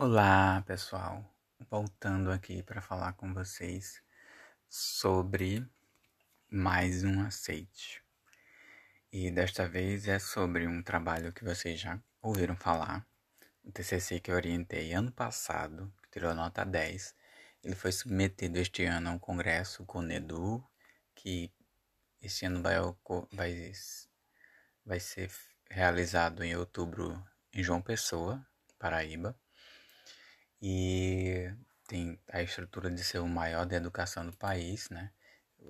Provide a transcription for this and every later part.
Olá, pessoal. Voltando aqui para falar com vocês sobre mais um aceite. E desta vez é sobre um trabalho que vocês já ouviram falar, o TCC que eu orientei ano passado, que tirou nota 10. Ele foi submetido este ano ao congresso CONEDU, que este ano vai, vai, vai ser realizado em outubro em João Pessoa, Paraíba e tem a estrutura de ser o maior de educação do país, né?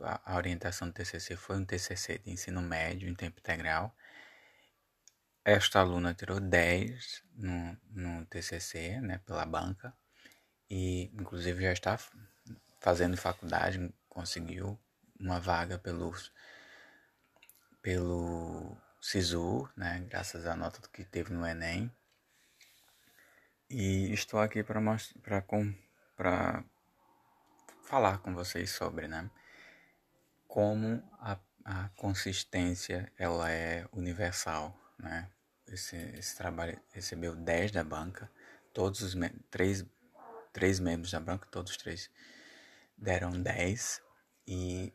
A, orientação do TCC foi um TCC de ensino médio em tempo integral. Esta aluna tirou 10 no, no TCC, né, pela banca, e inclusive já está fazendo faculdade, conseguiu uma vaga pelos, pelo SISU, né, graças à nota que teve no Enem. E estou aqui para para para falar com vocês sobre, né, como a, a consistência ela é universal, né? Esse, esse trabalho recebeu 10 da banca, todos os três, três membros da banca, todos três deram 10 e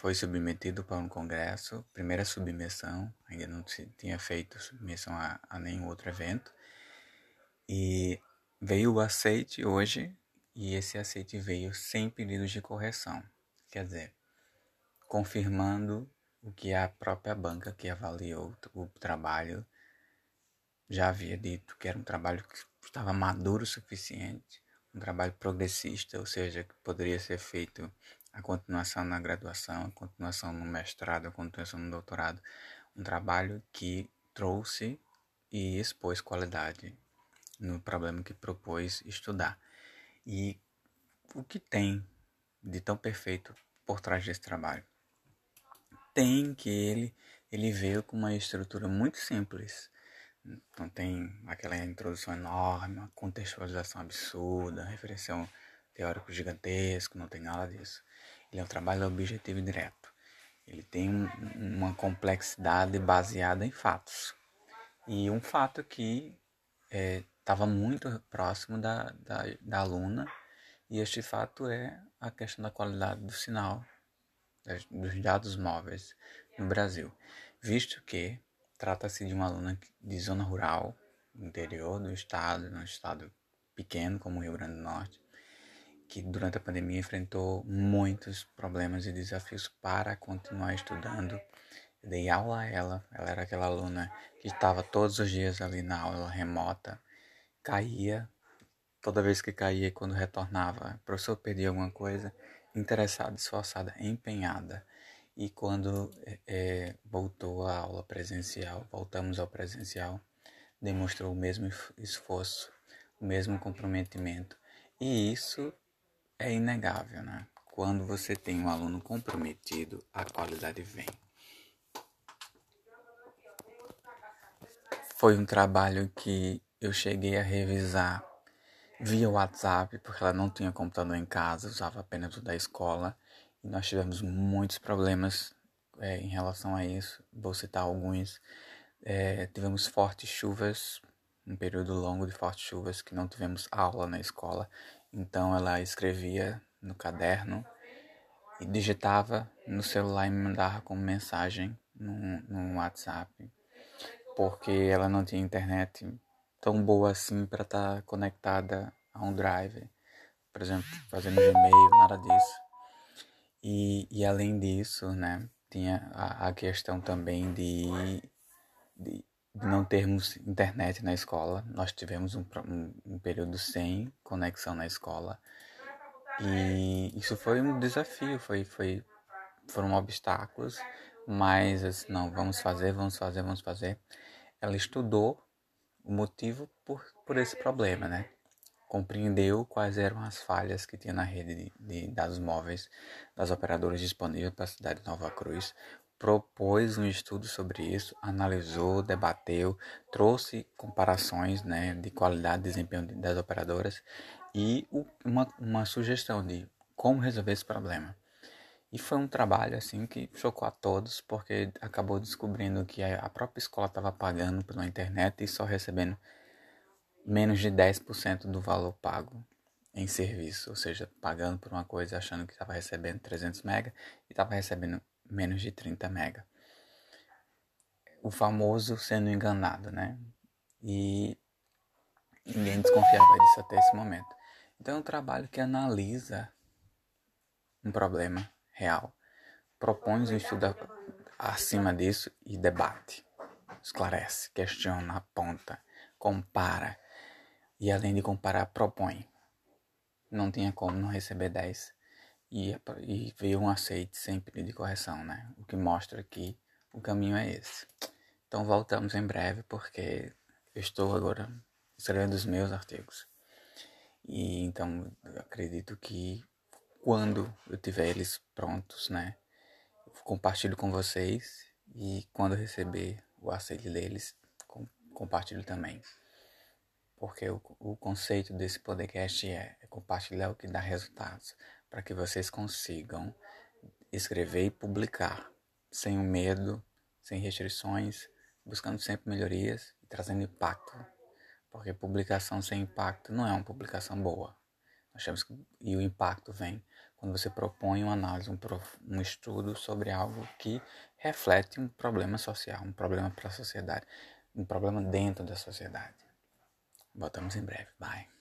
foi submetido para um congresso, primeira submissão, ainda não se tinha feito submissão a, a nenhum outro evento. E veio o aceite hoje, e esse aceite veio sem pedidos de correção. Quer dizer, confirmando o que a própria banca que avaliou o trabalho já havia dito, que era um trabalho que estava maduro o suficiente, um trabalho progressista, ou seja, que poderia ser feito a continuação na graduação, a continuação no mestrado, a continuação no doutorado, um trabalho que trouxe e expôs qualidade no problema que propôs estudar. E o que tem de tão perfeito por trás desse trabalho? Tem que ele, ele veio com uma estrutura muito simples. Não tem aquela introdução enorme, uma contextualização absurda, referência teórico gigantesco, não tem nada disso. Ele é um trabalho objetivo e direto. Ele tem um, uma complexidade baseada em fatos. E um fato que é, estava muito próximo da, da, da aluna e este fato é a questão da qualidade do sinal dos dados móveis no Brasil, visto que trata-se de uma aluna de zona rural, interior do estado, num estado pequeno como o Rio Grande do Norte, que durante a pandemia enfrentou muitos problemas e desafios para continuar estudando. Eu dei aula a ela, ela era aquela aluna que estava todos os dias ali na aula remota, caía, toda vez que caía, quando retornava, o professor perdia alguma coisa, interessada, esforçada, empenhada. E quando é, voltou à aula presencial, voltamos ao presencial, demonstrou o mesmo esforço, o mesmo comprometimento. E isso é inegável, né? Quando você tem um aluno comprometido, a qualidade vem. Foi um trabalho que eu cheguei a revisar via WhatsApp, porque ela não tinha computador em casa, usava apenas o da escola, e nós tivemos muitos problemas é, em relação a isso. Vou citar alguns. É, tivemos fortes chuvas, um período longo de fortes chuvas, que não tivemos aula na escola, então ela escrevia no caderno e digitava no celular e me mandava como mensagem no, no WhatsApp, porque ela não tinha internet tão boa assim para estar tá conectada a um drive, por exemplo, fazendo Gmail, nada disso. E, e além disso, né, tinha a, a questão também de, de, de, não termos internet na escola. Nós tivemos um, um, um período sem conexão na escola. E isso foi um desafio, foi, foi, foram obstáculos, mas assim, não, vamos fazer, vamos fazer, vamos fazer. Ela estudou o motivo por, por esse problema, né? Compreendeu quais eram as falhas que tinha na rede de, de dados móveis das operadoras disponíveis para a cidade de Nova Cruz, propôs um estudo sobre isso, analisou, debateu, trouxe comparações né, de qualidade e desempenho das operadoras e uma, uma sugestão de como resolver esse problema. E foi um trabalho assim que chocou a todos, porque acabou descobrindo que a própria escola estava pagando pela internet e só recebendo menos de 10% do valor pago em serviço, ou seja, pagando por uma coisa achando que estava recebendo 300 mega e estava recebendo menos de 30 mega. O famoso sendo enganado, né? E ninguém desconfiava disso até esse momento. Então é um trabalho que analisa um problema real, propõe um estudo acima disso e debate, esclarece, questiona, aponta, compara e além de comparar, propõe. Não tinha como não receber 10 e, e veio um aceite sem pedido de correção, né? O que mostra que o caminho é esse. Então voltamos em breve porque eu estou agora escrevendo os meus artigos. E então acredito que quando eu tiver eles prontos, né, eu compartilho com vocês e quando eu receber o aceite deles, com, compartilho também. Porque o, o conceito desse podcast é, é compartilhar o que dá resultados, para que vocês consigam escrever e publicar sem o medo, sem restrições, buscando sempre melhorias e trazendo impacto. Porque publicação sem impacto não é uma publicação boa. Nós temos que, e o impacto vem quando você propõe uma análise, um, um estudo sobre algo que reflete um problema social, um problema para a sociedade, um problema dentro da sociedade. Voltamos em breve. Bye.